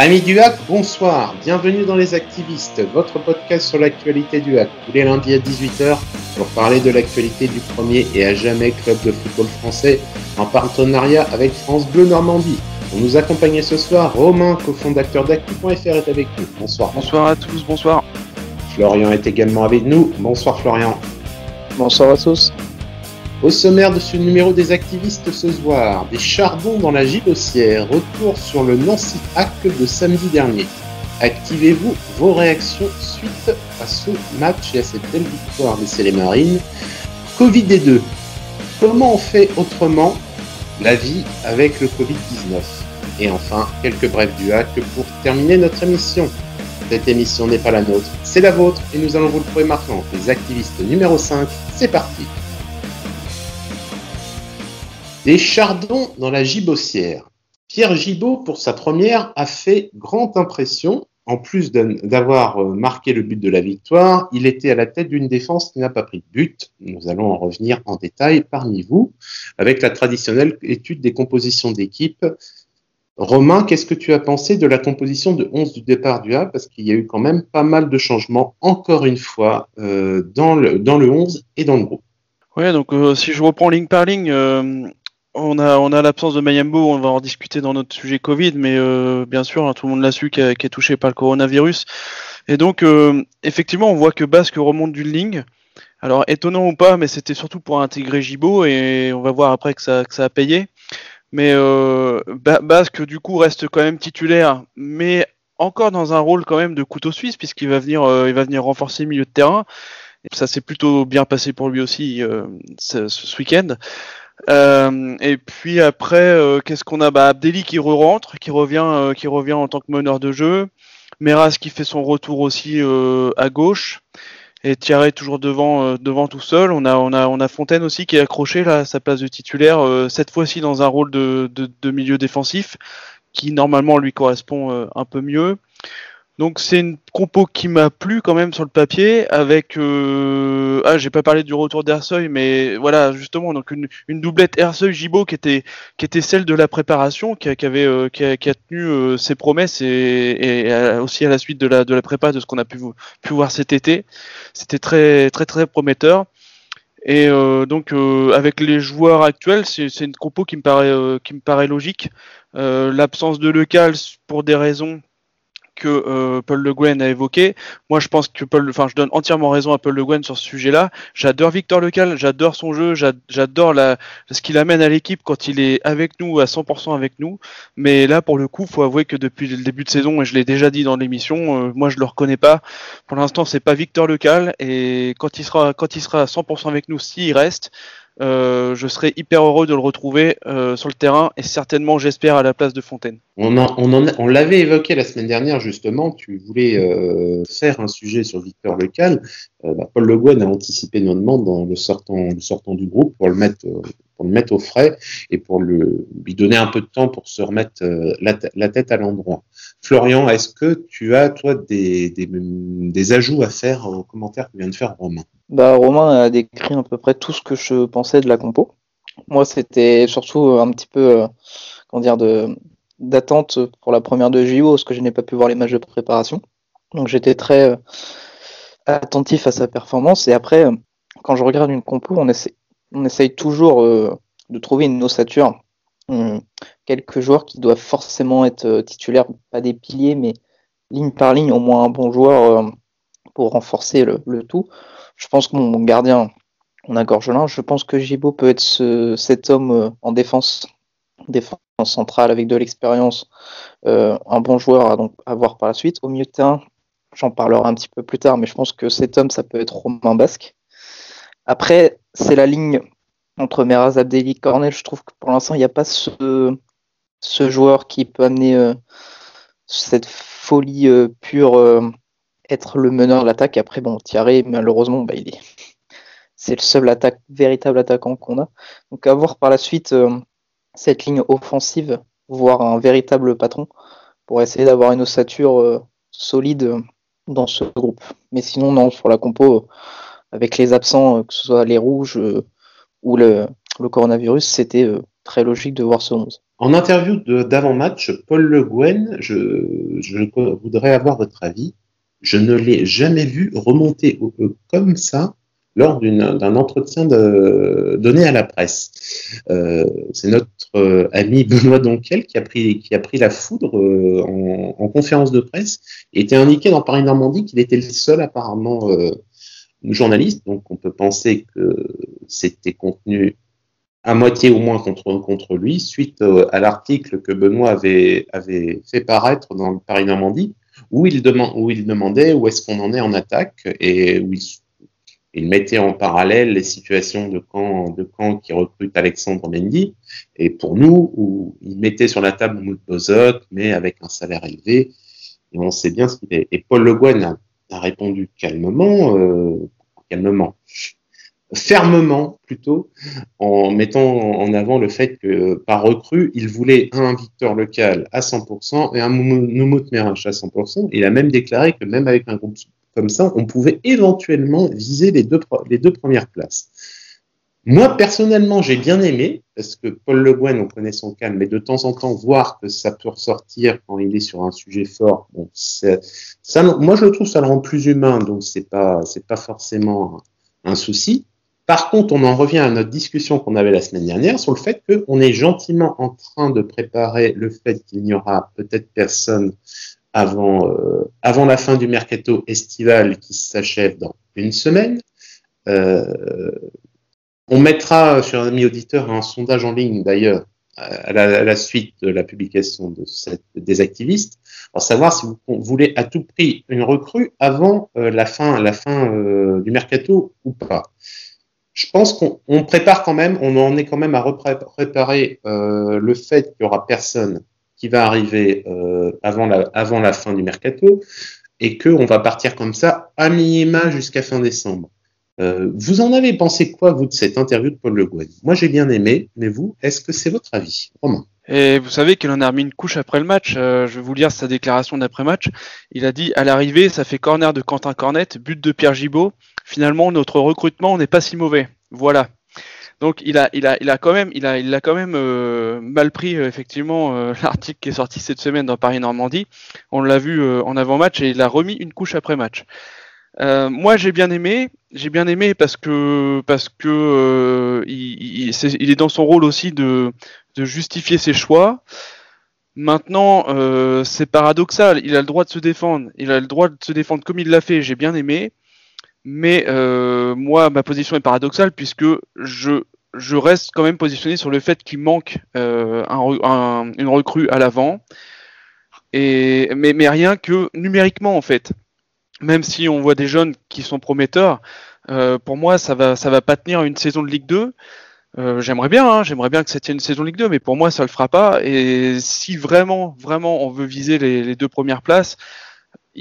Amis du hack, bonsoir, bienvenue dans Les Activistes, votre podcast sur l'actualité du hack, tous les lundis à 18h pour parler de l'actualité du premier et à jamais club de football français en partenariat avec France Bleu Normandie. Pour nous accompagner ce soir, Romain, cofondateur d'Actu.fr est avec nous. Bonsoir. Bonsoir à tous, bonsoir. Florian est également avec nous. Bonsoir Florian. Bonsoir à tous. Au sommaire de ce numéro des activistes ce soir, des charbons dans la gibossière, retour sur le Nancy Hack de samedi dernier. Activez-vous vos réactions suite à ce match et à cette belle victoire des Marines. Covid et 2. Comment on fait autrement la vie avec le Covid-19 Et enfin, quelques brefs du hack pour terminer notre émission. Cette émission n'est pas la nôtre, c'est la vôtre et nous allons vous le prouver maintenant. Les activistes numéro 5, c'est parti. Des chardons dans la gibossière. Pierre Gibaud, pour sa première, a fait grande impression. En plus d'avoir euh, marqué le but de la victoire, il était à la tête d'une défense qui n'a pas pris de but. Nous allons en revenir en détail parmi vous, avec la traditionnelle étude des compositions d'équipe. Romain, qu'est-ce que tu as pensé de la composition de 11 du départ du A? Parce qu'il y a eu quand même pas mal de changements, encore une fois, euh, dans, le, dans le 11 et dans le groupe. Oui, donc euh, si je reprends ligne par ligne, on a, l'absence de Mayambo, on va en discuter dans notre sujet Covid, mais euh, bien sûr, hein, tout le monde l'a su, qui, est touché par le coronavirus. Et donc, euh, effectivement, on voit que Basque remonte d'une ligne. Alors, étonnant ou pas, mais c'était surtout pour intégrer Gibo, et on va voir après que ça, a payé. Mais euh, Basque, du coup, reste quand même titulaire, mais encore dans un rôle quand même de couteau suisse, puisqu'il va venir, renforcer le milieu de terrain. Et ça s'est plutôt bien passé pour lui aussi ce week-end. Euh, et puis après, euh, qu'est-ce qu'on a? Bah, Abdelli qui re-rentre, qui revient, euh, qui revient en tant que meneur de jeu. Meras qui fait son retour aussi à gauche. Et Thierry toujours devant, devant tout seul. On a, on, a, on a Fontaine aussi qui est accroché là, à sa place de titulaire, cette fois-ci dans un rôle de, de, de, milieu défensif, qui normalement lui correspond un peu mieux. Donc c'est une compo qui m'a plu quand même sur le papier avec euh... ah j'ai pas parlé du retour d'Erseuil mais voilà justement donc une, une doublette Erseuil Gibaud qui était qui était celle de la préparation qui, qui avait euh, qui, a, qui, a, tenu euh, ses promesses et, et, aussi à la suite de la de la prépa de ce qu'on a pu pu voir cet été. C'était très très très prometteur. Et euh, donc avec les joueurs actuels c'est une compo qui me paraît qui me paraît logique. L'absence de Lecal pour des raisons que euh, Paul Le Guen a évoqué. Moi, je pense que Paul, enfin, je donne entièrement raison à Paul Le Guen sur ce sujet-là. J'adore Victor Lecal, j'adore son jeu, j'adore ce qu'il amène à l'équipe quand il est avec nous, à 100% avec nous. Mais là, pour le coup, faut avouer que depuis le début de saison, et je l'ai déjà dit dans l'émission, euh, moi, je le reconnais pas. Pour l'instant, c'est pas Victor Lecal, et quand il sera, quand il sera à 100% avec nous, s'il reste, euh, je serais hyper heureux de le retrouver euh, sur le terrain et certainement, j'espère, à la place de Fontaine. On, on, l'avait évoqué la semaine dernière, justement. Tu voulais euh, faire un sujet sur Victor Lecal. Bah, Paul Le Guen a anticipé nos demandes en le sortant, du groupe pour le mettre pour le mettre au frais et pour lui donner un peu de temps pour se remettre la, la tête à l'endroit. Florian, est-ce que tu as, toi, des, des, des, ajouts à faire aux commentaires que vient de faire Romain? Bah, Romain a décrit à peu près tout ce que je pensais de la compo. Moi, c'était surtout un petit peu, euh, comment dire, de d'attente pour la première de JO, parce que je n'ai pas pu voir les matchs de préparation. Donc j'étais très euh, attentif à sa performance. Et après, quand je regarde une compo, on, on essaye toujours euh, de trouver une ossature. Hum, quelques joueurs qui doivent forcément être titulaires, pas des piliers, mais ligne par ligne, au moins un bon joueur pour renforcer le tout. Je pense que mon gardien, on a Gorgelin. Je pense que Gibo peut être ce, cet homme euh, en défense, défense centrale avec de l'expérience, euh, un bon joueur à, donc, à voir par la suite. Au milieu de terrain, j'en parlerai un petit peu plus tard, mais je pense que cet homme, ça peut être Romain Basque. Après, c'est la ligne entre Meraz, Abdelli, Cornel. Je trouve que pour l'instant, il n'y a pas ce, ce joueur qui peut amener euh, cette folie euh, pure euh, être le meneur de l'attaque. Après, bon, Thierry, malheureusement, bah, il est... c'est le seul véritable attaquant qu'on a. Donc, à voir par la suite euh, cette ligne offensive, voir un véritable patron pour essayer d'avoir une ossature euh, solide dans ce groupe. Mais sinon, non, sur la compo, avec les absents, que ce soit les rouges ou le, le coronavirus, c'était très logique de voir ce 11. En interview d'avant-match, Paul Le Guen, je, je, voudrais avoir votre avis. Je ne l'ai jamais vu remonter comme ça lors d'un entretien donné à la presse. Euh, c'est notre euh, ami Benoît Donquel qui a pris, qui a pris la foudre euh, en, en, conférence de presse. Et était indiqué dans Paris Normandie qu'il était le seul apparemment euh, journaliste, donc on peut penser que c'était contenu à moitié au moins contre, contre lui, suite à l'article que Benoît avait, avait fait paraître dans le Paris Normandie, où il, demandait où est-ce qu'on en est en attaque et où il mettait en parallèle les situations de camp, de camp qui recrutent Alexandre Mendy. Et pour nous, où il mettait sur la table Mout Bozot, mais avec un salaire élevé. Et on sait bien ce qu'il est. Et Paul Le Guen a, répondu calmement, euh, calmement, fermement plutôt, en mettant en avant le fait que par recrue, il voulait un Victor Local à 100% et un Noumout Merach à 100%. Il a même déclaré que même avec un groupe comme ça, on pouvait éventuellement viser les deux, premières places. Moi, personnellement, j'ai bien aimé, parce que Paul Le Guen, on connaît son calme, mais de temps en temps, voir que ça peut ressortir quand il est sur un sujet fort, ça, moi, je le trouve, ça le rend plus humain, donc c'est pas, c'est pas forcément un souci. Par contre, on en revient à notre discussion qu'on avait la semaine dernière sur le fait qu'on est gentiment en train de préparer le fait qu'il n'y aura peut-être personne avant, euh, avant la fin du mercato estival qui s'achève dans une semaine. Euh, on mettra, sur un ami auditeur, un sondage en ligne d'ailleurs à la, suite de la publication de cette, des activistes, pour savoir si vous voulez à tout prix une recrue avant euh, la fin, la fin du mercato ou pas. Je pense qu'on prépare quand même, on en est quand même à repréparer euh, le fait qu'il n'y aura personne qui va arriver euh, avant, la, fin du mercato et qu'on va partir comme ça à minima jusqu'à fin décembre. Euh, vous en avez pensé quoi, vous, de cette interview de Paul Le Guen Moi, j'ai bien aimé, mais vous, est-ce que c'est votre avis? Romain et vous savez qu'il en a remis une couche après le match. Je vais vous lire sa déclaration d'après-match. Il a dit à l'arrivée, ça fait corner de Quentin Cornette, but de Pierre Gibaud. Finalement, notre recrutement n'est pas si mauvais. Voilà. Donc il a, il a, il a quand même, il a, il a quand même euh, mal pris euh, effectivement euh, l'article qui est sorti cette semaine dans Paris Normandie. On l'a vu en avant-match et il a remis une couche après match. moi j'ai bien aimé, j'ai bien aimé parce que parce que il, il, est, dans son rôle aussi de, de justifier ses choix. Maintenant, c'est paradoxal. Il a le droit de se défendre. Il a le droit de se défendre comme il l'a fait. J'ai bien aimé. Mais euh, moi, ma position est paradoxale puisque je, je reste quand même positionné sur le fait qu'il manque euh, un, une recrue à l'avant. Mais, mais rien que numériquement en fait. Même si on voit des jeunes qui sont prometteurs, euh, pour moi ça va ça va pas tenir une saison de Ligue 2. Euh, j'aimerais bien, hein, j'aimerais bien que c'était une saison Ligue 2, mais pour moi ça le fera pas. Et si vraiment, vraiment on veut viser les deux premières places,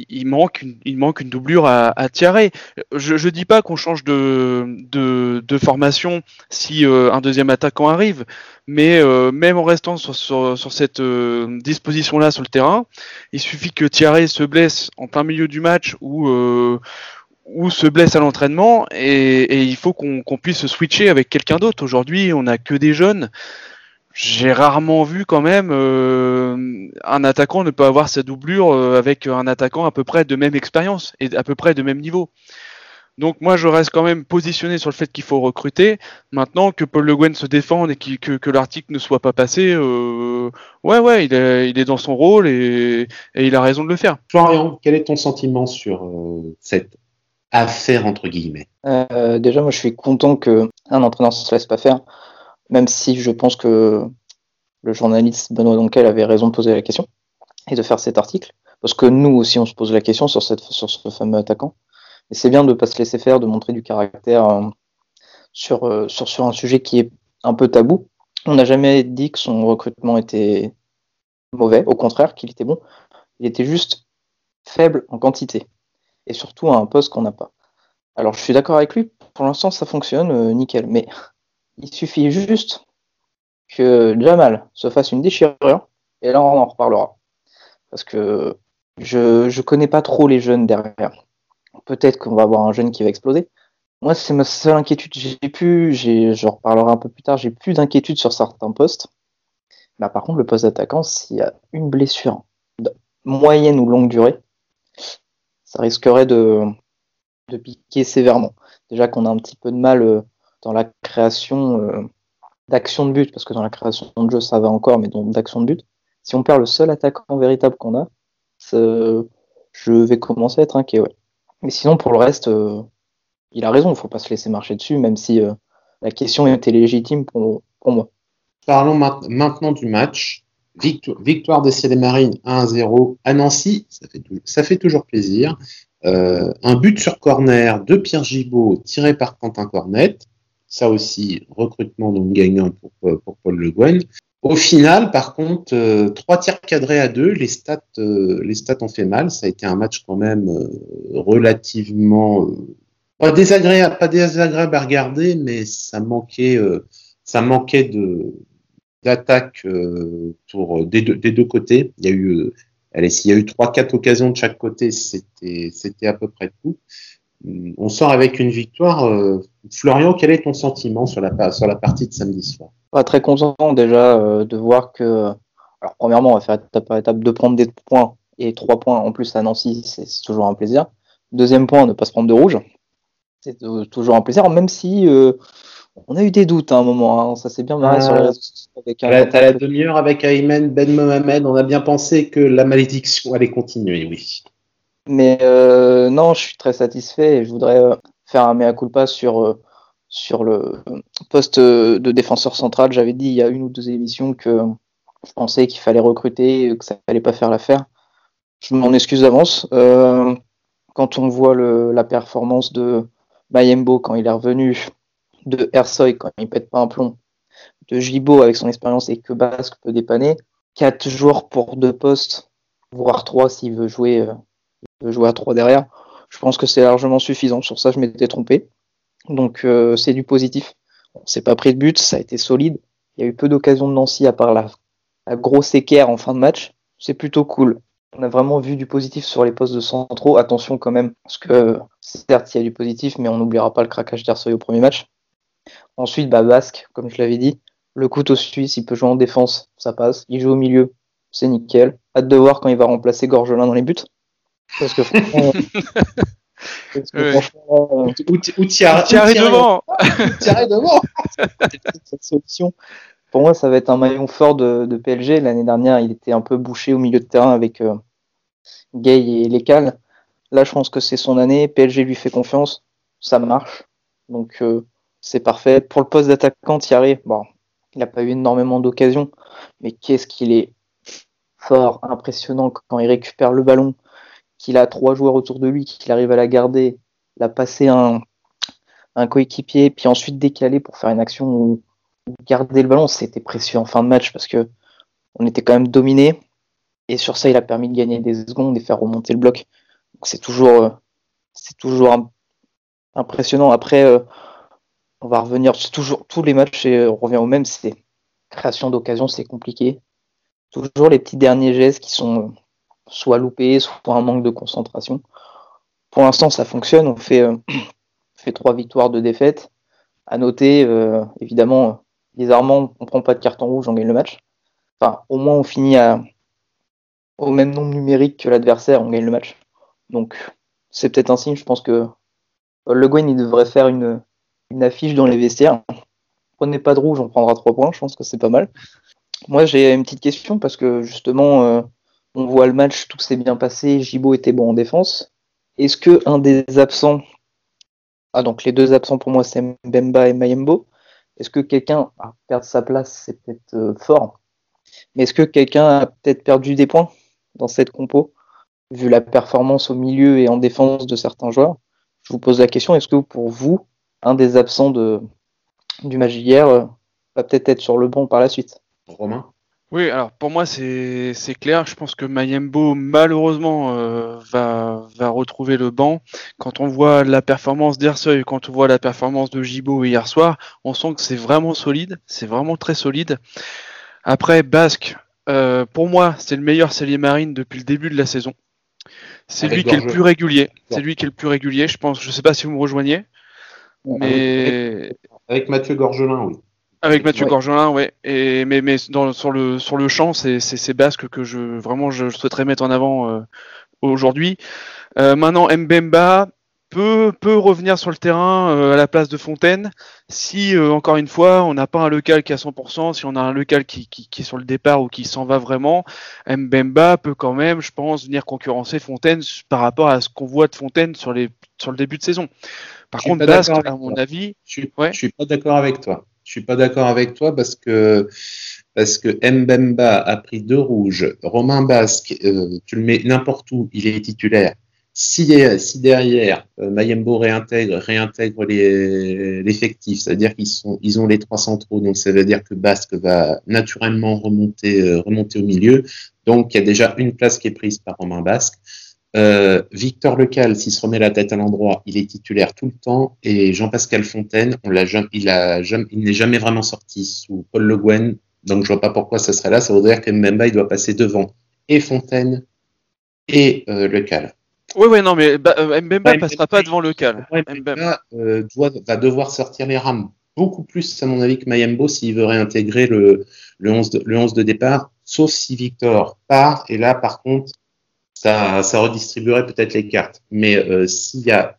il manque une, il manque une doublure à, à tirer. Je ne dis pas qu'on change de, de, de, formation si euh, un deuxième attaquant arrive, mais euh, même en restant sur, sur, sur cette euh, disposition-là sur le terrain, il suffit que Thierry se blesse en plein milieu du match ou, ou se blesse à l'entraînement et, et, il faut qu'on puisse switcher avec quelqu'un d'autre. Aujourd'hui, on n'a que des jeunes j'ai rarement vu quand même euh, un attaquant ne pas avoir sa doublure euh, avec un attaquant à peu près de même expérience et à peu près de même niveau. Donc moi je reste quand même positionné sur le fait qu'il faut recruter. Maintenant que Paul Le Guen se défende et que, que l'article ne soit pas passé, euh, ouais ouais il est, il est dans son rôle et, et, il a raison de le faire. Florian, quel est ton sentiment sur euh, cette affaire entre guillemets? Euh, Déjà moi je suis content que un entraîneur se laisse pas faire même si je pense que le journaliste Benoît Donquel avait raison de poser la question et de faire cet article, parce que nous aussi on se pose la question sur, cette, sur ce fameux attaquant. Et c'est bien de ne pas se laisser faire, de montrer du caractère euh, sur, euh, sur, sur un sujet qui est un peu tabou. On n'a jamais dit que son recrutement était mauvais, au contraire qu'il était bon. Il était juste faible en quantité, et surtout à un poste qu'on n'a pas. Alors je suis d'accord avec lui, pour l'instant ça fonctionne, euh, nickel, mais il suffit juste que Jamal se fasse une déchirure et là on en reparlera. Parce que je je connais pas trop les jeunes derrière. Peut-être qu'on va avoir un jeune qui va exploser, Moi, c'est ma seule inquiétude. J'ai plus, j'ai, je reparlerai un peu plus tard, j'ai plus d'inquiétude sur certains postes. Bah, par contre, le poste d'attaquant, s'il y a une blessure moyenne ou longue durée, ça risquerait de, de piquer sévèrement. Déjà qu'on a un petit peu de mal euh, dans la création euh, d'action de but, parce que dans la création de jeu, ça va encore, mais d'action de but. Si on perd le seul attaquant véritable qu'on a, je vais commencer à être inquiet. Mais sinon, pour le reste, euh, il a raison, il ne faut pas se laisser marcher dessus, même si la question était légitime pour, moi. Parlons maintenant du match. Victoire, victoire des Ciel Marines 1-0 à Nancy, ça fait, ça fait toujours plaisir. Euh, un but sur corner de Pierre Gibaud tiré par Quentin Cornet. Ça aussi, recrutement donc gagnant pour, pour Paul Le Guen. Au final, par contre, euh, trois tirs cadrés à deux, les stats, euh, les stats ont fait mal. Ça a été un match quand même relativement pas désagréable, à regarder, mais ça manquait, ça manquait de d'attaque pour des deux, des deux côtés. Il y a eu Allez, s'il y a eu 3-4 occasions de chaque côté, c'était, c'était à peu près tout. Hum, on sort avec une victoire. Euh, Florian, quel est ton sentiment sur la, sur la partie de samedi soir? Pas Très content déjà euh, de voir que, alors premièrement, on va faire étape par étape de prendre des points et trois points en plus à Nancy, c'est, toujours un plaisir. Deuxième point, ne pas se prendre de rouge, c'est toujours un plaisir, même si euh, on a eu des doutes à un moment, hein. ça s'est bien marré sur les réseaux sociaux. Avec un à la demi-heure avec Ayman Ben Mohamed, on a bien pensé que la malédiction allait continuer, oui. Mais euh, non, je suis très satisfait et je voudrais euh, faire un mea culpa sur, euh, sur le poste de défenseur central. J'avais dit il y a une ou deux émissions que je pensais qu'il fallait recruter, que ça fallait pas faire l'affaire. Je m'en excuse d'avance. quand on voit la performance de Mayembo quand il est revenu de Ersoy quand il pète pas un plomb, de Gibo avec son expérience et que Basque peut dépanner. Quatre joueurs pour deux postes, voire trois s'il veut jouer, veut jouer à trois derrière. Je pense que c'est largement suffisant. Sur ça, je m'étais trompé. Donc euh, c'est du positif. On s'est pas pris de but, ça a été solide. Il y a eu peu d'occasions de Nancy à part la, la grosse équerre en fin de match. C'est plutôt cool. On a vraiment vu du positif sur les postes de centraux. Attention quand même, parce que certes, il y a du positif, mais on n'oubliera pas le craquage d'Ersoy au premier match. Ensuite, bah, Basque, comme je l'avais dit. Le couteau suisse, il peut jouer en défense, ça passe. Il joue au milieu, c'est nickel. Hâte de voir quand il va remplacer Gorgelin dans les buts. Parce que franchement. parce que franchement euh, ou Thierry devant Thierry devant Cette solution. Pour moi, ça va être un maillon fort de, de PLG. L'année dernière, il était un peu bouché au milieu de terrain avec euh, Gay et Lecal. Là, je pense que c'est son année. PLG lui fait confiance. Ça marche. Donc, euh, c'est parfait. Pour le poste d'attaquant, Thierry, bon, il n'a pas eu énormément d'occasions, mais qu'est-ce qu'il est fort, impressionnant quand il récupère le ballon, qu'il a trois joueurs autour de lui, qu'il arrive à la garder, la passer un, un coéquipier, puis ensuite décaler pour faire une action ou garder le ballon, c'était précieux en fin de match parce que on était quand même dominé. Et sur ça, il a permis de gagner des secondes et faire remonter le bloc. c'est toujours, euh, impressionnant. Après, euh, on va revenir toujours tous les matchs et on revient au même, c'est création d'occasion, c'est compliqué. Toujours les petits derniers gestes qui sont soit loupés, soit un manque de concentration. Pour l'instant, ça fonctionne. On fait, euh, trois victoires de défaite. À noter, euh, évidemment, bizarrement, on prend pas de carton rouge, on gagne le match. Enfin, au moins, on finit au même nombre numérique que l'adversaire, on gagne le match. Donc, c'est peut-être un signe. Je pense que Le Guen, il devrait faire une, une affiche dans les vestiaires. Prenez pas de rouge, on prendra trois points, je pense que c'est pas mal. Moi j'ai une petite question parce que justement euh, on voit le match, tout s'est bien passé, Gibo était bon en défense. Est-ce que un des absents, ah donc les deux absents pour moi c'est Mbemba et Mayembo, est-ce que quelqu'un a perdu sa place, c'est peut-être euh, fort, mais est-ce que quelqu'un a peut-être perdu des points dans cette compo, vu la performance au milieu et en défense de certains joueurs? Je vous pose la question, est-ce que pour vous, un des absents de, du match hier euh, va peut-être être sur le banc par la suite? Romain? Oui, alors pour moi c'est clair. Je pense que Mayembo malheureusement euh, va, va retrouver le banc. Quand on voit la performance d'Ersoy, quand on voit la performance de Gibo hier soir, on sent que c'est vraiment solide. C'est vraiment très solide. Après Basque, euh, pour moi c'est le meilleur cellier marine depuis le début de la saison. C'est lui qui est le plus régulier. C'est lui qui est le plus régulier. Je pense. Je sais pas si vous me rejoignez. Mais avec Mathieu Gorgelin, oui. Avec Mathieu Gorgelin, ouais. Et mais mais dans, sur le sur le champ, c'est c'est Basque que je vraiment je, souhaiterais mettre en avant euh, aujourd'hui. Euh, maintenant Mbemba peut peut revenir sur le terrain euh, à la place de Fontaine si encore une fois on n'a pas un local qui est à 100%, si on a un local qui, qui, qui est sur le départ ou qui s'en va vraiment, Mbemba peut quand même, je pense, venir concurrencer Fontaine par rapport à ce qu'on voit de Fontaine sur les sur le début de saison. Par contre, Basque, à mon avis, je je suis pas d'accord avec toi. Je suis pas d'accord avec toi parce que parce que Mbemba a pris deux rouges. Romain Basque, euh, tu le mets n'importe où, il est titulaire. Si, derrière euh, Mayembo réintègre, réintègre l'effectif, c'est-à-dire qu'ils sont, ils ont les trois centraux, donc ça veut dire que Basque va naturellement remonter, euh, remonter au milieu. Donc il y a déjà une place qui est prise par Romain Basque. Euh, Victor Lecal, s'il se remet la tête à l'endroit, il est titulaire tout le temps. Et Jean-Pascal Fontaine, on l'a il, a il n'est jamais vraiment sorti sous Paul Le Guen. Donc je vois pas pourquoi ça serait là. Ça voudrait dire que Mbemba, il doit passer devant et Fontaine et euh, Lecal. Oui, oui, non, mais bah, euh, Mbemba ne passera pas devant Lecal. Mbemba euh, doit, va devoir sortir les rames beaucoup plus, à mon avis, que Mayembo s'il veut réintégrer le, le, 11 de, le 11 de départ, sauf si Victor part. Et là, par contre, ça, redistribuerait peut-être les cartes. Mais euh, s'il y a,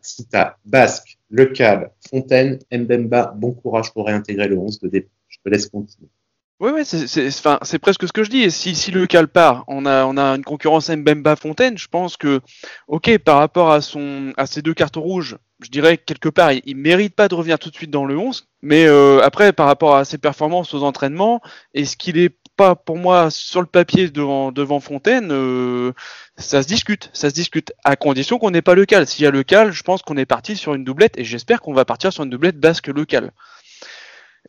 Basque, Lecal, Fontaine, Mbemba, bon courage pour réintégrer le 11 de. Je te laisse continuer. Oui, c'est presque ce que je dis. Et si, si le cal part, on a, on a une concurrence Mbemba Fontaine. Je pense que, ok, par rapport à son, ses deux cartes rouges, je dirais quelque part, il, il mérite pas de revenir tout de suite dans le 11. Mais euh, après, par rapport à ses performances aux entraînements, est-ce qu'il est pour moi sur le papier devant, devant Fontaine, euh, ça se discute, ça se discute, à condition qu'on n'ait pas le cal. S'il y a le cal, je pense qu'on est parti sur une doublette et j'espère qu'on va partir sur une doublette basque local.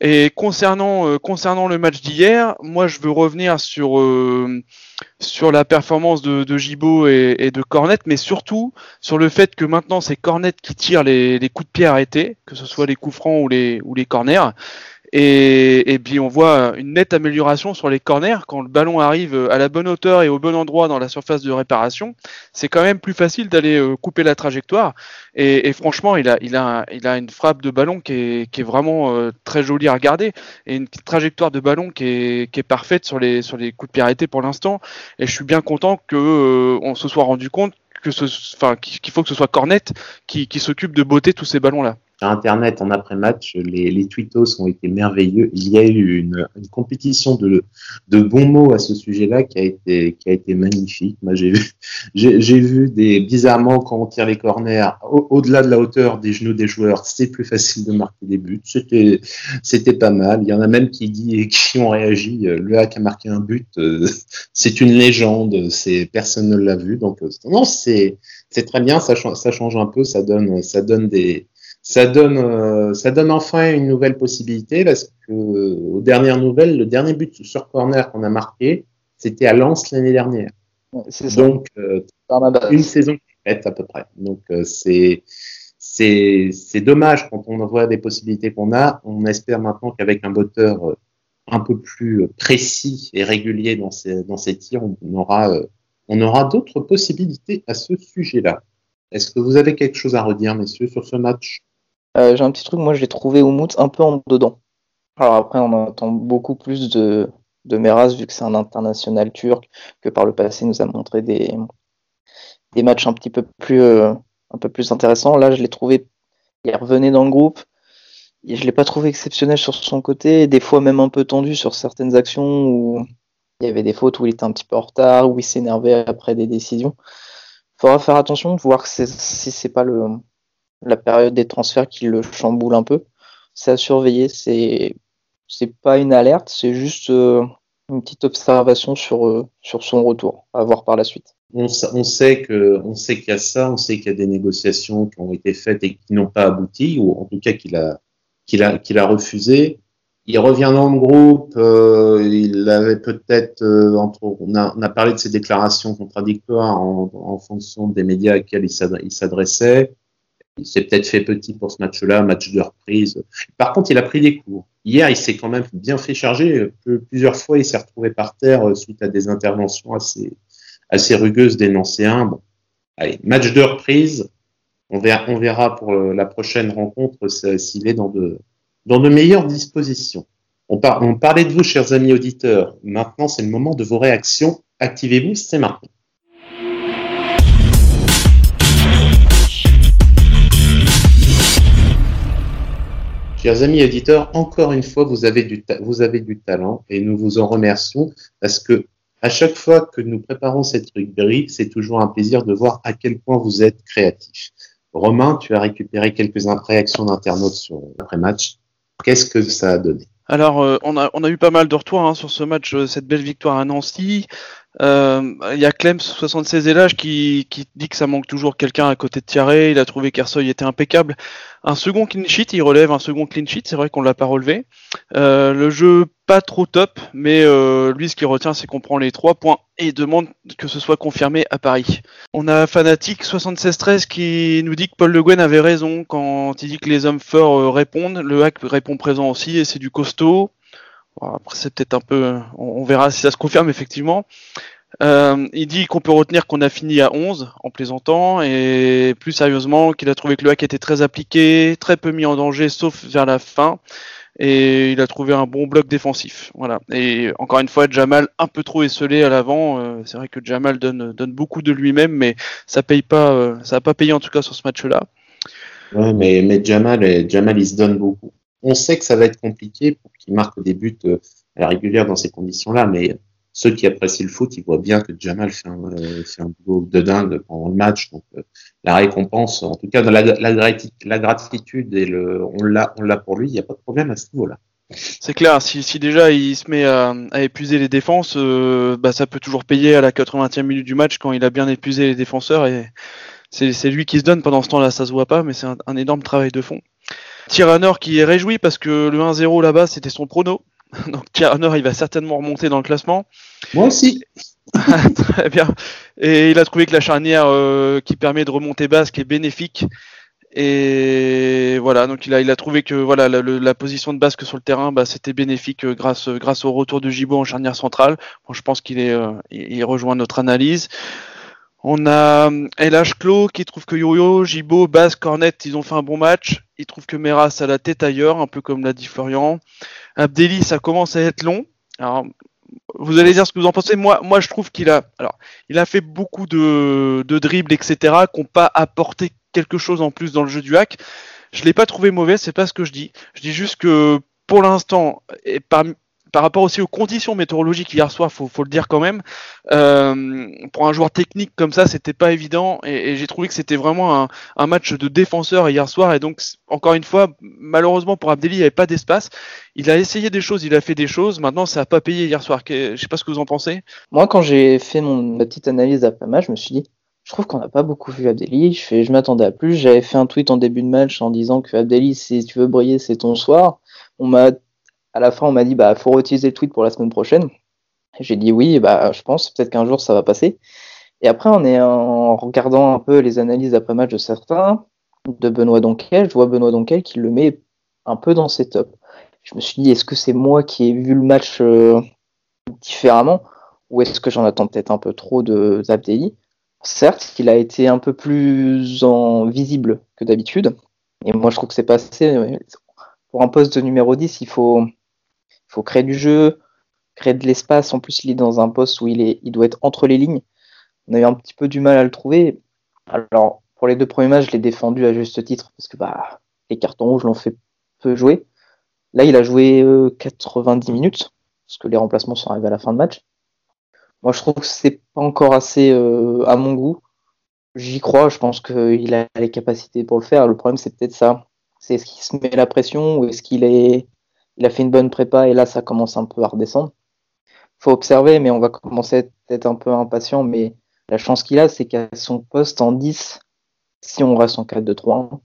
Et concernant, euh, concernant le match d'hier, moi je veux revenir sur, euh, sur la performance de, de et, de Cornet, mais surtout sur le fait que maintenant c'est Cornet qui tire les, les, coups de pied arrêtés, que ce soit les coups francs ou les, ou les corners. Et, et, puis on voit une nette amélioration sur les corners quand le ballon arrive à la bonne hauteur et au bon endroit dans la surface de réparation. C'est quand même plus facile d'aller euh, couper la trajectoire. Et, franchement, il a, il, a, il a une frappe de ballon qui est, qui est vraiment euh, très jolie à regarder et une trajectoire de ballon qui est, qui est parfaite sur les, sur les coups de pied arrêtés pour l'instant. Et je suis bien content que euh, se soit rendu compte que enfin, qu'il faut que ce soit Cornet qui, qui s'occupe de botter tous ces ballons-là sur Internet en après-match, les, les tweetos ont été merveilleux. Il y a eu une, une compétition de, de bons mots à ce sujet-là qui a été qui a été magnifique. Moi, j'ai vu j'ai vu des bizarrement quand on tire les corners au-delà de la hauteur des genoux des joueurs, c'est plus facile de marquer des buts. C'était pas mal. Il y en a même qui dit qui ont réagi. Le hack a marqué un but. Euh, c'est une légende. Personne ne l'a vu. Donc euh, non, c'est c'est très bien. Ça, ça change un peu. Ça donne ça donne des ça donne, euh, ça donne enfin une nouvelle possibilité parce que euh, aux dernières nouvelles, le dernier but sur corner qu'on a marqué, c'était à Lens l'année dernière. Donc euh, une saison complète à peu près. Donc c'est c'est c'est dommage quand on voit des possibilités qu'on a. On espère maintenant qu'avec un moteur un peu plus précis et régulier dans ces dans ces tirs, on aura on aura d'autres possibilités à ce sujet-là. Est-ce que vous avez quelque chose à redire, messieurs, sur ce match? Euh, j'ai un petit truc, moi je l'ai trouvé Oumout un peu en dedans. Alors après, on entend beaucoup plus de, de Meras vu que c'est un international turc, que par le passé nous a montré des, des matchs un petit peu plus, euh, un peu plus intéressants. Là, je l'ai trouvé, il revenait dans le groupe. Je l'ai pas trouvé exceptionnel sur son côté, des fois même un peu tendu sur certaines actions où il y avait des fautes où il était un petit peu en retard, où il s'énervait après des décisions. Il faudra faire attention, voir si c'est pas le, la période des transferts qui le chamboule un peu. C'est à surveiller, c'est c'est pas une alerte, c'est juste euh, une petite observation sur euh, sur son retour, à voir par la suite. On, sait que on sait qu'il y a ça, on sait qu'il y a des négociations qui ont été faites et qui n'ont pas abouti, ou en tout cas qu'il a qu'il a qu'il a refusé. Il revient dans le groupe, euh, il avait peut-être, entre, on a, on a parlé de ses déclarations contradictoires en, en fonction des médias auxquels il s'adressait. Il s'est peut-être fait petit pour ce match-là, match de reprise. Par contre, il a pris des cours. Hier, il s'est quand même bien fait charger. Plusieurs fois, il s'est retrouvé par terre euh, suite à des interventions assez, assez rugueuses des Nancéens. Bon. Allez, match de reprise. On verra, on verra pour la prochaine rencontre s'il est dans de, dans de meilleures dispositions. On, on parlait de vous, chers amis auditeurs. Maintenant, c'est le moment de vos réactions. Activez-vous, c'est maintenant. Chers amis auditeurs, encore une fois, vous avez du, talent et nous vous en remercions parce que à chaque fois que nous préparons cette rubrique, c'est toujours un plaisir de voir à quel point vous êtes créatif. Romain, tu as récupéré quelques réactions d'internautes sur l'après-match. Qu'est-ce que ça a donné? Alors, euh, on, a, on eu pas mal de retours hein, sur ce match, euh, cette belle victoire à Nancy. Euh, il y a Clems 76 et l'âge qui, qui dit que ça manque toujours quelqu'un à côté de Thierry. Il a trouvé qu'Arsoy était impeccable. Un second clean sheet, il relève un second clean sheet. C'est vrai qu'on l'a pas relevé. Euh, le jeu pas trop top, mais euh, lui ce qu'il retient c'est qu'on prend les trois points et demande que ce soit confirmé à Paris. On a Fanatic 76-13 qui nous dit que Paul Le Guen avait raison quand il dit que les hommes forts répondent. Le hack répond présent aussi et c'est du costaud après, c'est peut-être un peu. On, verra si ça se confirme effectivement. Euh, il dit qu'on peut retenir qu'on a fini à 11 en plaisantant et plus sérieusement qu'il a trouvé que le hack était très appliqué, très peu mis en danger sauf vers la fin et il a trouvé un bon bloc défensif. Voilà. Et encore une fois, Jamal un peu trop esselé à l'avant. Euh, c'est vrai que Jamal donne, donne beaucoup de lui-même, mais ça paye pas, euh, ça a pas payé en tout cas sur ce match-là. Ouais, mais, mais Jamal, Jamal, il se donne beaucoup. On sait que ça va être compliqué pour qu'il marque des buts euh, à la régulière dans ces conditions-là, mais ceux qui apprécient le foot, ils voient bien que Jamal fait un, euh, boulot de dingue pendant le match. Donc euh, la récompense, en tout cas la, la, gratitude et le, on l'a, pour lui. Il n'y a pas de problème à ce niveau-là. C'est clair, si, déjà il se met à, épuiser les défenses, bah, ça peut toujours payer à la 80e minute du match quand il a bien épuisé les défenseurs et c'est lui qui se donne pendant ce temps-là, ça se voit pas, mais c'est un, énorme travail de fond. Tyranner qui est réjoui parce que le 1-0 là-bas c'était son prono. Donc Tyranner il va certainement remonter dans le classement. Moi aussi. Très bien. Et il a trouvé que la charnière euh, qui permet de remonter basque est bénéfique. Et voilà, donc il a, il a trouvé que voilà la, position de basque sur le terrain, bah, c'était bénéfique euh, grâce, grâce au retour de Gibo en charnière centrale. Bon, je pense qu'il est, euh, il rejoint notre analyse. On a LH Clos qui trouve que Yo-Yo, Jibo, Bass, Cornet, ils ont fait un bon match. Il trouve que Meras a la tête ailleurs, un peu comme l'a dit Florian. Abdelli, ça commence à être long. Alors, vous allez dire ce que vous en pensez. Moi, moi je trouve qu'il a, alors, il a fait beaucoup de, dribbles, etc., qui n'ont pas apporté quelque chose en plus dans le jeu du hack. Je l'ai pas trouvé mauvais, c'est pas ce que je dis. Je dis juste que pour l'instant, et parmi, par rapport aussi aux conditions météorologiques hier soir, faut, faut le dire quand même. Euh, pour un joueur technique comme ça, c'était pas évident et, j'ai trouvé que c'était vraiment un, match de défenseur hier soir. Et donc, encore une fois, malheureusement pour Abdelli, il n'y avait pas d'espace. Il a essayé des choses, il a fait des choses. Maintenant, ça n'a pas payé hier soir. Je sais pas ce que vous en pensez. Moi, quand j'ai fait mon, ma petite analyse après match, je me suis dit, je trouve qu'on n'a pas beaucoup vu Abdelli. Je, je m'attendais à plus. J'avais fait un tweet en début de match en disant que Abdelli, si tu veux briller, c'est ton soir. On m'a à la fin, on m'a dit, bah, faut réutiliser le tweet pour la semaine prochaine. J'ai dit oui, bah, je pense, peut-être qu'un jour ça va passer. Et après, en regardant un peu les analyses après match de certains, de Benoît Donquel, je vois Benoît Donquel qui le met un peu dans ses tops. Je me suis dit, est-ce que c'est moi qui ai vu le match euh, différemment, ou est-ce que j'en attends peut-être un peu trop de Zabdeli Certes, il a été un peu plus visible que d'habitude, et moi je trouve que c'est passé. Pour un poste de numéro 10, il faut, faut créer du jeu, créer de l'espace. En plus, il est dans un poste où il, il doit être entre les lignes. On a eu un petit peu du mal à le trouver. Alors, pour les deux premiers matchs, je l'ai défendu à juste titre parce que bah, les cartons rouges l'ont fait peu jouer. Là, il a joué 90 euh, minutes parce que les remplacements sont arrivés à la fin de match. Moi, je trouve que c'est pas encore assez euh, à mon goût. J'y crois, je pense qu'il a les capacités pour le faire. Le problème, c'est peut-être ça. C'est est-ce qu'il se met la pression ou est-ce qu'il est il a fait une bonne prépa et là, ça commence un peu à redescendre. Faut observer, mais on va commencer à être un peu impatient. Mais la chance qu'il a, c'est qu'à son poste en 10, si on reste en 4-2-3, bah,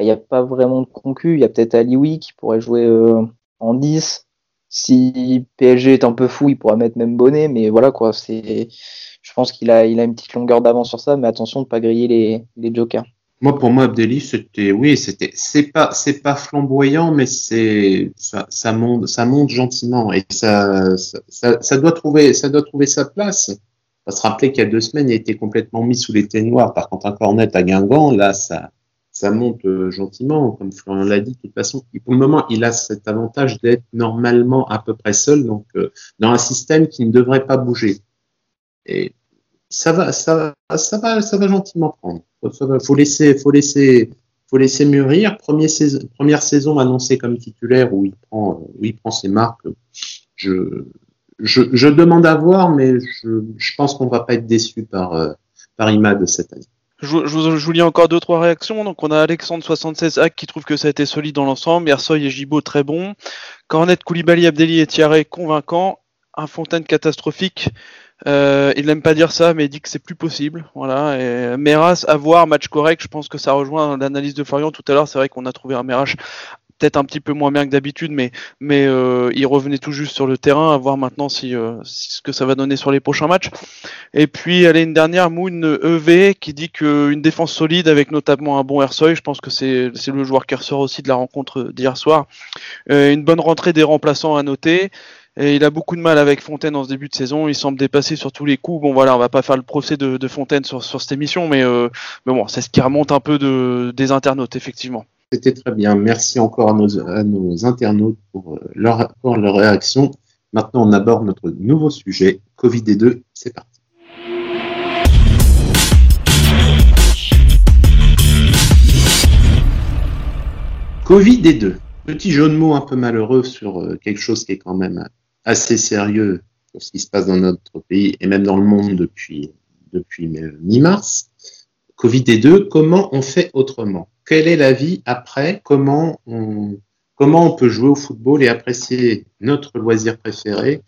il n'y a pas vraiment de concu. Il y a peut-être Alioui qui pourrait jouer euh, en 10. Si PSG est un peu fou, il pourra mettre même Bonnet, mais voilà quoi. Je pense qu'il a, une petite longueur d'avance sur ça, mais attention de ne pas griller les jokers. Moi, pour moi, Abdelli, c'était, oui, c'était, c'est pas, c'est pas flamboyant, mais c'est, ça, ça monte, ça monte gentiment et ça, ça, ça, doit trouver, ça doit trouver sa place. On va se rappeler qu'il y a deux semaines, il été complètement mis sous les noirs par contre un Cornet à Guingamp. Là, ça, ça monte euh, gentiment, comme Florian l'a dit. De toute façon, pour le moment, il a cet avantage d'être normalement à peu près seul, donc euh, dans un système qui ne devrait pas bouger. Et ça va, ça, ça va, ça va gentiment prendre. Faut, laisser, faut laisser, faut laisser mûrir. Première saison, annoncée comme titulaire où il prend, où il prend ses marques. Je, je, demande à voir, mais je, pense qu'on va pas être déçu par, par Imad cette année. Je, vous lis encore deux trois réactions. Donc on a Alexandre 76 Hack qui trouve que ça a été solide dans l'ensemble, Ersoy et Gibo très bon, Cornet, Koulibaly, Abdelli et Thierry convaincant, un Fontaine catastrophique. Euh, il n'aime pas dire ça, mais il dit que c'est plus possible. Voilà. Et Meras, à voir, match correct. Je pense que ça rejoint l'analyse de Florian tout à l'heure. C'est vrai qu'on a trouvé un Meras peut-être un petit peu moins bien que d'habitude, mais, mais euh, il revenait tout juste sur le terrain, à voir maintenant si, euh, si, ce que ça va donner sur les prochains matchs. Et puis, est une dernière, Moon EV, qui dit qu'une défense solide avec notamment un bon Ersoy, je pense que c'est le joueur qui ressort aussi de la rencontre d'hier soir. Euh, une bonne rentrée des remplaçants à noter. Et il a beaucoup de mal avec Fontaine en ce début de saison. Il semble dépasser sur tous les coups. Bon voilà, on va pas faire le procès de, Fontaine sur, cette émission, mais, euh, mais bon, c'est ce qui remonte un peu de, des internautes, effectivement. C'était très bien. Merci encore à nos, internautes pour leur, pour leur réaction. Maintenant, on aborde notre nouveau sujet, Covid-2. C'est parti. Covid-2. Petit jeu de mots un peu malheureux sur quelque chose qui est quand même assez sérieux sur ce qui se passe dans notre pays et même dans le monde depuis, depuis mi-mars. Covid-2, comment on fait autrement? Quelle est la vie après? Comment on, comment on peut jouer au football et apprécier notre loisir préféré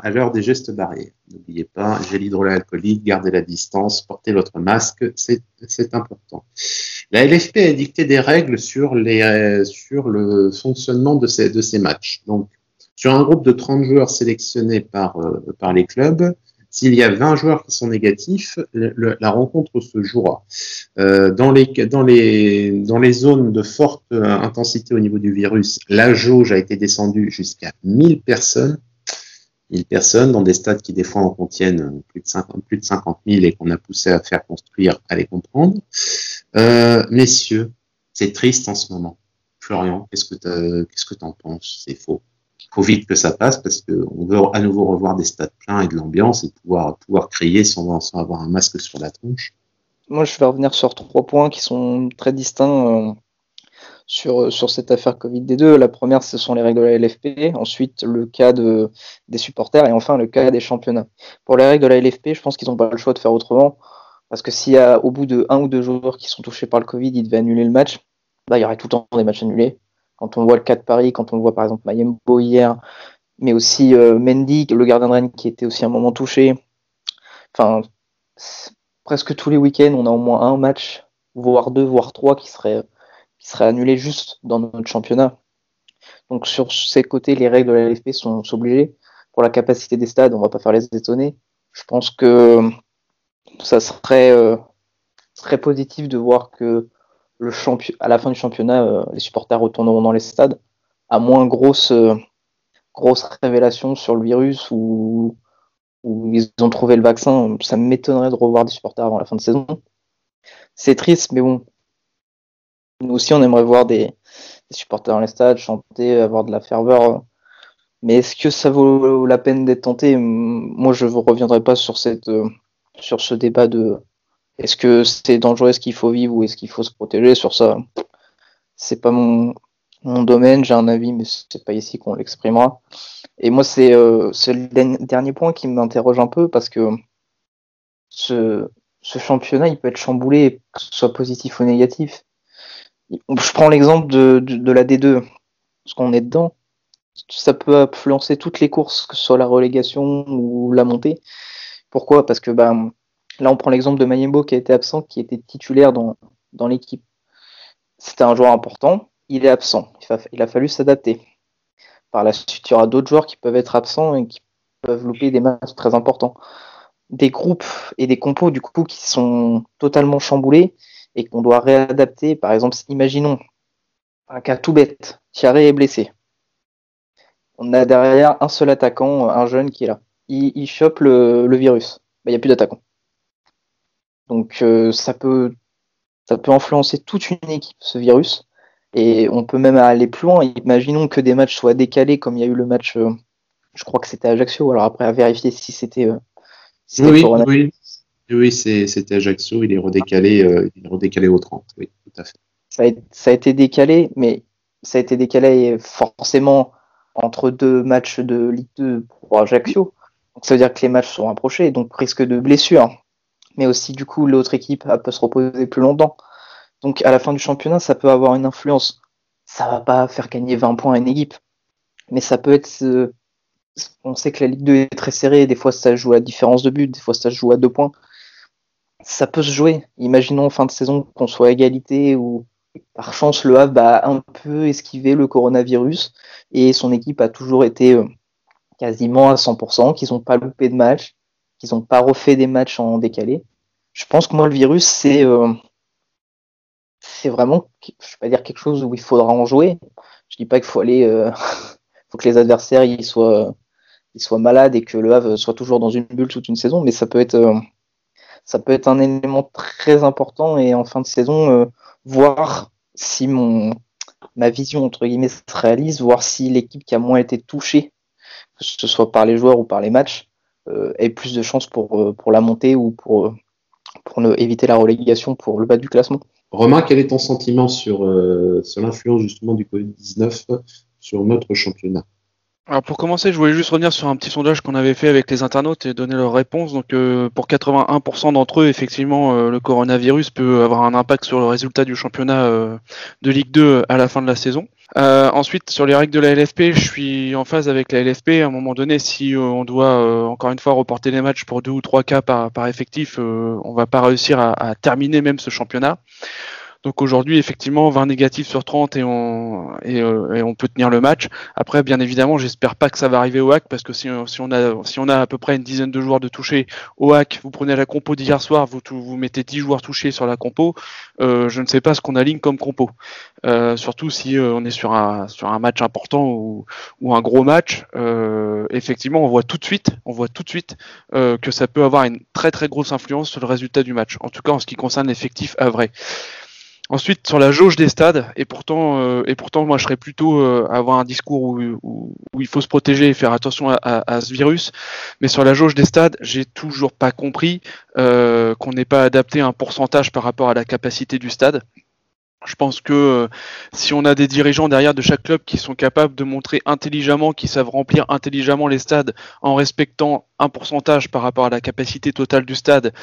à l'heure des gestes barrières? N'oubliez pas, gel hydroalcoolique, gardez la distance, portez votre masque, c'est important. La LFP a dicté des règles sur, les, sur le fonctionnement de ces, de ces matchs. Donc, sur un groupe de 30 joueurs sélectionnés par, euh, par les clubs, s'il y a 20 joueurs qui sont négatifs, le, la rencontre se jouera. Euh, dans, les, dans, les, dans les zones de forte euh, intensité au niveau du virus, la jauge a été descendue jusqu'à 1000 personnes. 1000 personnes dans des stades qui des fois en contiennent plus de 50, plus de 50 000 et qu'on a poussé à faire construire, à les comprendre. Euh, messieurs, c'est triste en ce moment. Florian, qu'est-ce que tu qu'est-ce que en penses? C'est faux faut vite que ça passe parce qu'on veut à nouveau revoir des stades pleins et de l'ambiance et pouvoir, pouvoir crier sans, sans, avoir un masque sur la tronche. Moi, je vais revenir sur trois points qui sont très distincts euh, sur, sur cette affaire Covid-2. La première, ce sont les règles de la LFP. Ensuite, le cas de, des supporters. Et enfin, le cas des championnats. Pour les règles de la LFP, je pense qu'ils n'ont pas le choix de faire autrement. Parce que s'il y a au bout de un ou deux joueurs qui sont touchés par le Covid, ils devaient annuler le match, bah, il y aurait tout le temps des matchs annulés. Quand on voit le cas de Paris, quand on voit par exemple Mayembo hier, mais aussi euh, Mendy, le gardien de Rennes qui était aussi un moment touché. Enfin, presque tous les week-ends, on a au moins un match, voire deux, voire trois qui seraient, qui annulés juste dans notre championnat. Donc sur ces côtés, les règles de la LFP sont, obligées. Pour la capacité des stades, on va pas faire les étonner. Je pense que ça serait, euh, très positif de voir que le à la fin du championnat, euh, les supporters retourneront dans les stades, à moins grosse, euh, grosse révélation sur le virus ou, où ils ont trouvé le vaccin. Ça m'étonnerait de revoir des supporters avant la fin de saison. C'est triste, mais bon. Nous aussi, on aimerait voir des, des supporters dans les stades, chanter, avoir de la ferveur. Mais est-ce que ça vaut la peine d'être tenté? Moi, je ne reviendrai pas sur, cette, euh, sur ce débat de est-ce que c'est dangereux, est-ce qu'il faut vivre ou est-ce qu'il faut se protéger? Sur ça, c'est pas mon, domaine, j'ai un avis, mais c'est pas ici qu'on l'exprimera. Et moi, c'est euh, le dernier point qui m'interroge un peu parce que ce, championnat, il peut être chamboulé, que ce soit positif ou négatif. Je prends l'exemple de, de, la D2, parce qu'on est dedans. Ça peut influencer toutes les courses, que ce soit la relégation ou la montée. Pourquoi? Parce que ben, Là, on prend l'exemple de Mayembo qui a été absent, qui était titulaire dans, dans l'équipe. C'était un joueur important, il est absent. Il a, fallu s'adapter. Par la suite, il y aura d'autres joueurs qui peuvent être absents et qui peuvent louper des matchs très importants. Des groupes et des compos, du coup, qui sont totalement chamboulés et qu'on doit réadapter. Par exemple, imaginons un cas tout bête. Thierry est blessé. On a derrière un seul attaquant, un jeune qui est là. Il, chope le, virus. Ben, il n'y a plus d'attaquant. Donc euh, ça peut ça peut influencer toute une équipe, ce virus. Et on peut même aller plus loin. Imaginons que des matchs soient décalés, comme il y a eu le match, euh, je crois que c'était Ajaccio. Alors après, à vérifier si c'était. Euh, oui, oui, oui, c'était Ajaccio. Il est redécalé, euh, il est redécalé au 30. Oui, tout à fait. Ça a, ça a, été décalé, mais ça a été décalé forcément entre deux matchs de Ligue 2 pour Ajaccio. Donc ça veut dire que les matchs sont rapprochés, donc risque de blessure. Mais aussi, du coup, l'autre équipe peut se reposer plus longtemps. Donc à la fin du championnat, ça peut avoir une influence. Ça va pas faire gagner 20 points à une équipe, mais ça peut être. Euh, on sait que la Ligue 2 est très serrée, des fois ça joue à différence de but, des fois ça joue à deux points. Ça peut se jouer. Imaginons en fin de saison qu'on soit à égalité ou par chance le Havre a un peu esquivé le coronavirus et son équipe a toujours été euh, quasiment à 100%, qu'ils n'ont pas loupé de match, qu'ils n'ont pas refait des matchs en décalé. Je pense que moi le virus c'est euh, c'est vraiment, je vais pas dire quelque chose où il faudra en jouer. Je dis pas qu'il faut aller, euh, faut que les adversaires ils soient, ils soient malades et que le Havre soit toujours dans une bulle toute une saison, mais ça peut être, euh, ça peut être un élément très important et en fin de saison, euh, voir si mon, ma vision entre guillemets se réalise, voir si l'équipe qui a moins été touchée, que ce soit par les joueurs ou par les matchs, ait plus de chances pour, pour la montée ou pour, pour ne, éviter la relégation pour le bas du classement. Romain, quel est ton sentiment sur, euh, sur l'influence justement du Covid-19 sur notre championnat? Alors pour commencer, je voulais juste revenir sur un petit sondage qu'on avait fait avec les internautes et donner leurs réponses. Donc euh, pour 81% d'entre eux, effectivement, euh, le coronavirus peut avoir un impact sur le résultat du championnat de Ligue 2 à la fin de la saison. Euh, ensuite, sur les règles de la LFP, je suis en phase avec la LFP. À un moment donné, si euh, on doit euh, encore une fois reporter les matchs pour deux ou trois cas par, effectif, on va pas réussir à, terminer même ce championnat. Donc aujourd'hui, effectivement, 20 négatifs sur 30 et on, euh, et, on peut tenir le match. Après, bien évidemment, j'espère pas que ça va arriver au hack parce que si, si, on a, si on a à peu près une dizaine de joueurs de touchés au hack, vous prenez la compo d'hier soir, vous, vous mettez 10 joueurs touchés sur la compo, euh, je ne sais pas ce qu'on aligne comme compo. Euh, surtout si euh, on est sur un, sur un match important ou, ou un gros match, euh, effectivement, on voit tout de suite, on voit tout de suite que ça peut avoir une très très grosse influence sur le résultat du match. En tout cas, en ce qui concerne l'effectif à vrai. Ensuite, sur la jauge des stades, et pourtant, euh, et pourtant, moi, je serais plutôt euh, à avoir un discours où, il faut se protéger et faire attention à, à, ce virus. Mais sur la jauge des stades, j'ai toujours pas compris euh, qu'on n'ait pas adapté un pourcentage par rapport à la capacité du stade. Je pense que euh, si on a des dirigeants derrière de chaque club qui sont capables de montrer intelligemment, qui savent remplir intelligemment les stades en respectant un pourcentage par rapport à la capacité totale du stade,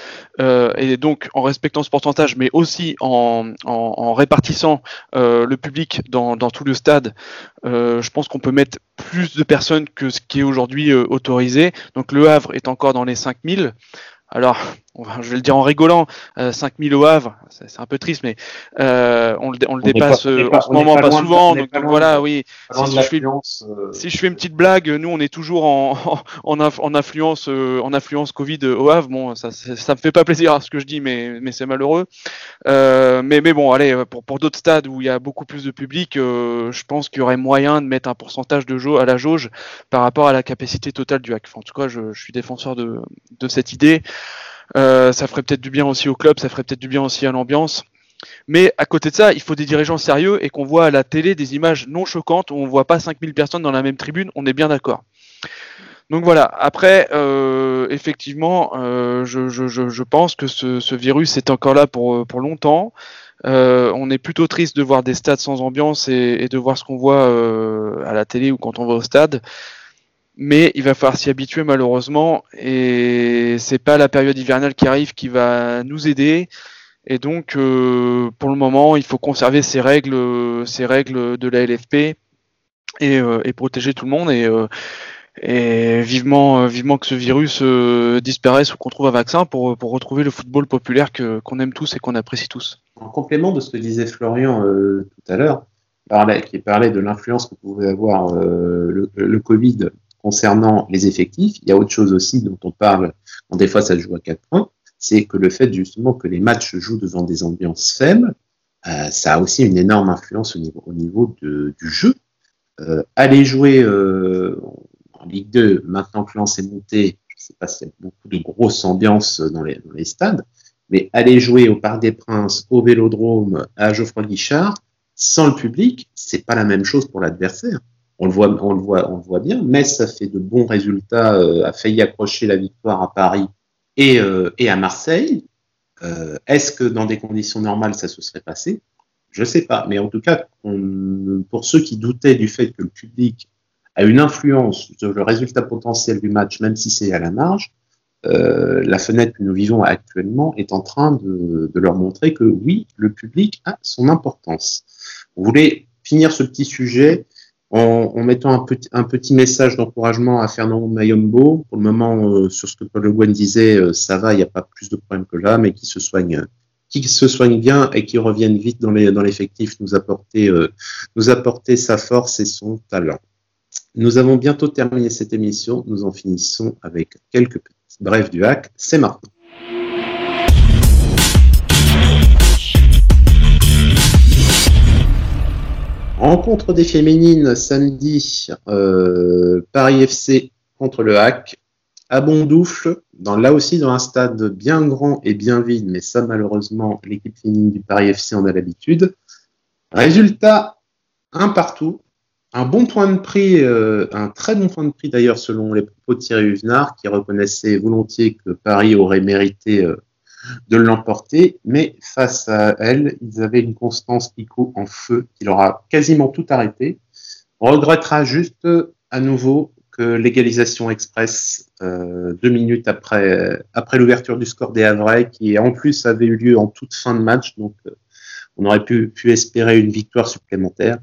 euh, et donc en respectant ce pourcentage, mais aussi en, en, répartissant euh, le public dans, dans, tout le stade, je pense qu'on peut mettre plus de personnes que ce qui est aujourd'hui autorisé. Donc le Havre est encore dans les 5000 alors, je vais le dire en rigolant, 5000 euh, au Havre, c'est un peu triste, mais euh, on, le, on le dépasse euh, en ce moment pas, souvent. Donc, voilà, oui. Si, je fais, si, je fais, une petite blague, nous on est toujours en, en, en influence, en influence Covid au Havre. Bon, ça, ça me fait pas plaisir à ce que je dis, mais, mais c'est malheureux. mais, mais bon, allez, pour, pour d'autres stades où il y a beaucoup plus de public, je pense qu'il y aurait moyen de mettre un pourcentage de jauge à la jauge par rapport à la capacité totale du hack. en tout cas, je, je suis défenseur de, de cette idée. Euh, ça ferait peut-être du bien aussi au club, ça ferait peut-être du bien aussi à l'ambiance. Mais à côté de ça, il faut des dirigeants sérieux et qu'on voit à la télé des images non choquantes où on voit pas 5000 personnes dans la même tribune, on est bien d'accord. Donc voilà, après, euh, effectivement, euh, je, pense que ce, virus est encore là pour, longtemps. On est plutôt triste de voir des stades sans ambiance et, de voir ce qu'on voit à la télé ou quand on va au stade mais il va falloir s'y habituer malheureusement et c'est pas la période hivernale qui arrive qui va nous aider et donc euh, pour le moment il faut conserver ces règles ces règles de la LFP et, euh, et protéger tout le monde et, euh, vivement vivement que ce virus disparaisse ou qu'on trouve un vaccin pour, pour retrouver le football populaire que qu'on aime tous et qu'on apprécie tous. En complément de ce que disait Florian tout à l'heure, qui parlait de l'influence que pouvait avoir le Covid concernant les effectifs, il y a autre chose aussi dont on parle quand des fois ça joue à quatre points, c'est que le fait justement que les matchs se jouent devant des ambiances faibles, euh, ça a aussi une énorme influence au niveau, du jeu. Euh, aller jouer euh, en Ligue 2, maintenant que l'on s'est monté, je ne sais pas s'il y a beaucoup de grosses ambiances dans les, dans les stades, Mais aller jouer au Parc des Princes, au Vélodrome, à Geoffroy Guichard, sans le public, c'est pas la même chose pour l'adversaire. On le voit, on le voit, on le voit bien. Metz a fait de bons résultats, euh, a failli accrocher la victoire à Paris et, euh, et à Marseille. Euh, Est-ce que dans des conditions normales ça se serait passé? Je sais pas. Mais en tout cas, pour ceux qui doutaient du fait que le public a une influence sur le résultat potentiel du match, même si c'est à la marge, euh, la fenêtre que nous vivons actuellement est en train de, de, leur montrer que oui, le public a son importance. On voulait finir ce petit sujet en, mettant un petit, un petit message d'encouragement à Fernand Mayombo. Pour le moment, euh, sur ce que Paul Le Guen disait, euh, ça va, il n'y a pas plus de problème que là, mais qui se soigne qui se soigne bien et qui revienne vite dans les dans l'effectif nous apporter euh, nous apporter sa force et son talent. Nous avons bientôt terminé cette émission. Nous en finissons avec quelques petits brefs du hack. C'est maintenant. Rencontre des féminines samedi, euh, Paris FC contre le Hack. À Bondoufle, dans, là aussi dans un stade bien grand et bien vide, mais ça malheureusement l'équipe féminine du Paris FC en a l'habitude. Résultat, un partout. Un bon point de prix, euh, un très bon point de prix d'ailleurs selon les propos de Thierry Huvenard, qui reconnaissait volontiers que Paris aurait mérité euh, de l'emporter, mais face à elle, ils avaient une constance Pico en feu qui leur a quasiment tout arrêté. On regrettera juste à nouveau que l'égalisation express euh, deux minutes après après l'ouverture du score des Havrais, qui en plus avait eu lieu en toute fin de match, donc euh, on aurait pu, espérer une victoire supplémentaire.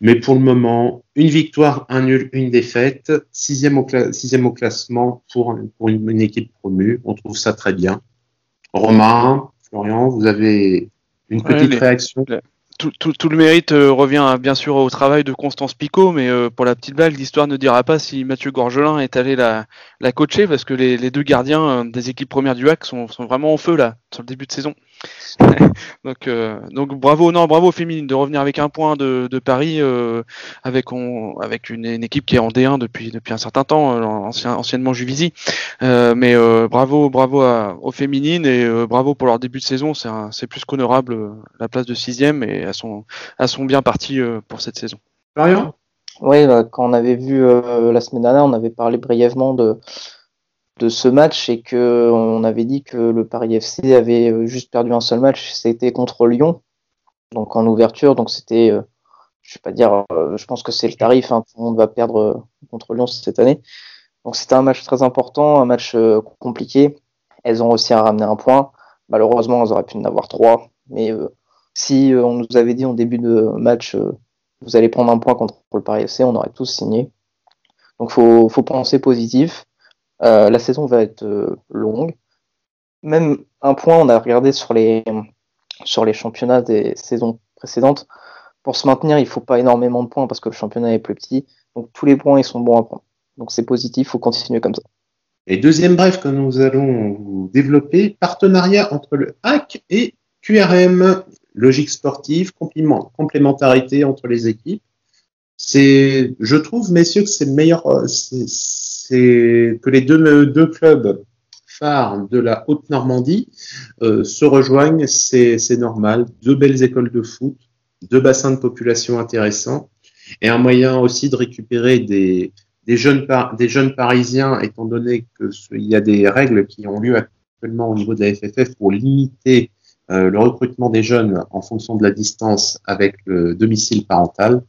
Mais pour le moment, une victoire, un nul, une défaite, sixième au, sixième au classement pour, pour une équipe promue. On trouve ça très bien. Romain, Florian, vous avez une petite Ouais, les- réaction? Tout, le mérite euh, revient bien sûr au travail de Constance Picot, mais euh, pour la petite blague, l'histoire ne dira pas si Mathieu Gorgelin est allé la, coacher, parce que les, deux gardiens euh, des équipes premières du HAC sont, vraiment en feu là, sur le début de saison. donc, bravo, non, bravo aux féminines de revenir avec un point de, Paris, avec, une, équipe qui est en D1 depuis, un certain temps, ancien, anciennement Juvisy. Mais bravo, bravo aux féminines et bravo pour leur début de saison. C'est plus qu'honorable la place de sixième et elles sont, elles sont bien parties euh, pour cette saison. Florian Oui, bah, quand on avait vu euh, la semaine dernière, on avait parlé brièvement de, de ce match et que on avait dit que le Paris FC avait euh, juste perdu un seul match, c'était contre Lyon, donc en ouverture, donc c'était, euh, je vais pas dire, euh, je pense que c'est le tarif, hein, tout le monde va perdre euh, contre Lyon cette année. Donc c'était un match très important, un match euh, compliqué. Elles ont réussi à ramener un point. Malheureusement, elles auraient pu en avoir trois, mais euh, si euh, on nous avait dit en début de match euh, vous allez prendre un point contre le Paris FC, on aurait tous signé. Donc faut, faut penser positif. Euh, la saison va être longue. Même un point, on a regardé sur les, championnats des saisons précédentes. Pour se maintenir, il faut pas énormément de points parce que le championnat est plus petit. Donc tous les points, ils sont bons à prendre. Donc c'est positif, faut continuer comme ça. Et deuxième bref que nous allons développer, partenariat entre le HAC et QRM, logique sportive, complémentarité entre les équipes. C'est, je trouve, messieurs, que c'est le meilleur, euh, c'est, que les deux, deux clubs phares de la Haute-Normandie euh, se rejoignent, c'est, normal. Deux belles écoles de foot, deux bassins de population intéressants et un moyen aussi de récupérer des, des jeunes, des jeunes parisiens, étant donné qu'il y a des règles qui ont lieu actuellement au niveau de la FFF pour limiter euh, le recrutement des jeunes en fonction de la distance avec le domicile parental.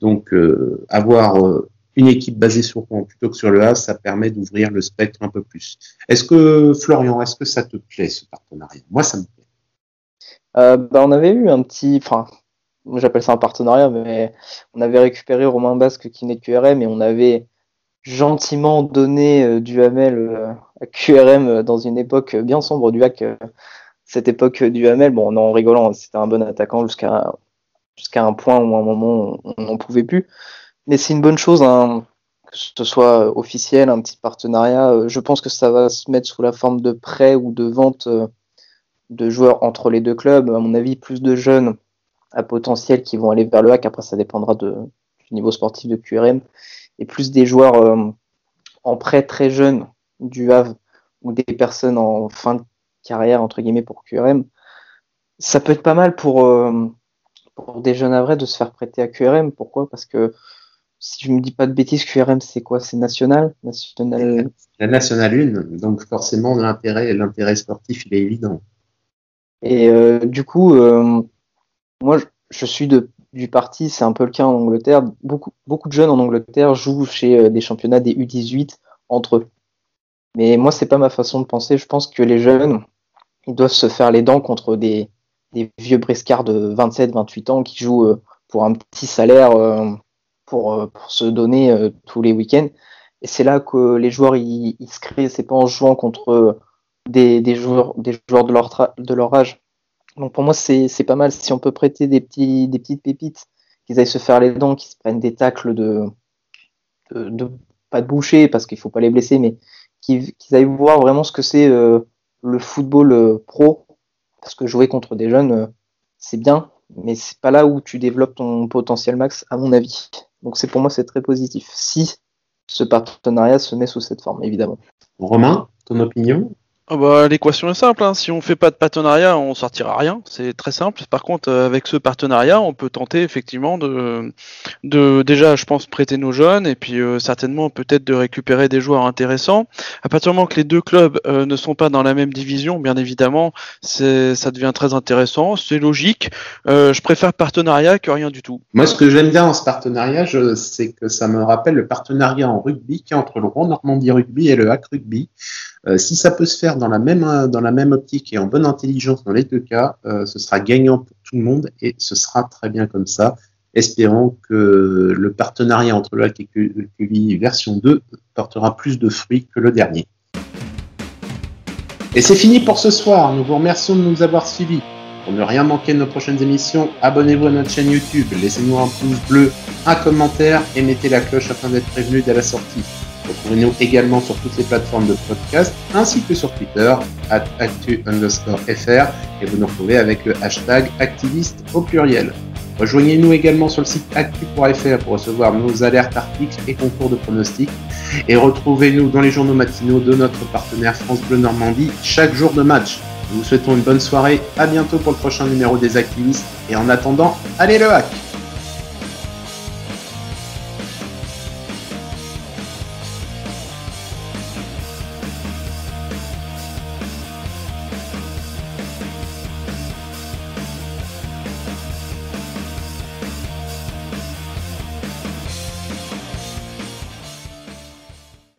Donc, euh, avoir euh, une équipe basée sur Rouen plutôt que sur le A, ça permet d'ouvrir le spectre un peu plus. Est-ce que, Florian, est-ce que ça te plaît, ce partenariat? Moi, ça me plaît. Bah, on avait eu un petit, enfin, j'appelle ça un partenariat, mais on avait récupéré Romain Basque qui n'est QRM et on avait gentiment donné du Hamel à QRM dans une époque bien sombre du hack. Cette époque du Hamel, bon, en rigolant, c'était un bon attaquant jusqu'à jusqu'à un point où à un moment on n'en pouvait plus. Mais c'est une bonne chose, hein, que ce soit officiel, un petit partenariat. Euh, Je pense que ça va se mettre sous la forme de prêt ou de vente euh, de joueurs entre les deux clubs. À mon avis, plus de jeunes à potentiel qui vont aller vers le hack. Après, ça dépendra du niveau sportif de QRM. Et plus des joueurs euh, en prêt très jeunes du Havre ou des personnes en fin de carrière entre guillemets pour QRM. Ça peut être pas mal pour, pour des jeunes à vrai de se faire prêter à QRM. Pourquoi? Parce que si je me dis pas de bêtises, QRM c'est quoi? C'est national, national. La nationale 1, donc forcément l'intérêt, l'intérêt sportif il est évident. Et euh, du coup, euh, moi je, suis de, du parti, c'est un peu le cas en Angleterre. Beaucoup, beaucoup de jeunes en Angleterre jouent chez euh, des championnats des U18 entre eux. Mais moi c'est pas ma façon de penser. Je pense que les jeunes ils doivent se faire les dents contre des, vieux briscards de 27-28 ans qui jouent pour un petit salaire euh, pour, se donner euh, tous les week-ends. Et c'est là que les joueurs ils, se créent, c'est pas en jouant contre euh, des, joueurs, de leur, de âge. Donc pour moi, c'est pas mal si on peut prêter des, petits, petites pépites, qu'ils aillent se faire les dents, qu'ils se prennent des tacles de, de, pas de boucher parce qu'il faut pas les blesser, mais qu'ils aillent voir vraiment ce que c'est le football pro. Parce que jouer contre des jeunes, c'est bien, mais c'est pas là où tu développes ton potentiel max, à mon avis. Donc c'est pour moi c'est très positif. Si ce partenariat se met sous cette forme, évidemment. Romain, ton opinion? Ah bah, L'équation est simple. Hein. Si on fait pas de partenariat, on sortira rien. C'est très simple. Par contre, euh, avec ce partenariat, on peut tenter effectivement de, de déjà, je pense, prêter nos jeunes et puis euh, certainement peut-être de récupérer des joueurs intéressants. À partir du moment que les deux clubs euh, ne sont pas dans la même division, bien évidemment, ça devient très intéressant. C'est logique. je préfère partenariat que rien du tout. Moi, ce que j'aime bien dans ce partenariat, c'est que ça me rappelle le partenariat en rugby qui est entre le Grand Normandie Rugby et le Hack Rugby. Euh, si ça peut se faire dans la même euh, dans la même optique et en bonne intelligence dans les deux cas, euh, ce sera gagnant pour tout le monde et ce sera très bien comme ça. Espérons que le partenariat entre le et QI version 2 portera plus de fruits que le dernier. Et c'est fini pour ce soir. Nous vous remercions de nous avoir suivis. Pour ne rien manquer de nos prochaines émissions, abonnez-vous à notre chaîne YouTube, laissez-nous un pouce bleu, un commentaire et mettez la cloche afin d'être prévenu dès la sortie. Retrouvez-nous également sur toutes les plateformes de podcast ainsi que sur Twitter, at actu fr, et vous nous retrouvez avec le hashtag activiste au pluriel. Rejoignez-nous également sur le site actu.fr pour recevoir nos alertes articles et concours de pronostics. Et retrouvez-nous dans les journaux matinaux de notre partenaire France Bleu Normandie chaque jour de match. Nous vous souhaitons une bonne soirée, à bientôt pour le prochain numéro des activistes et en attendant, allez le hack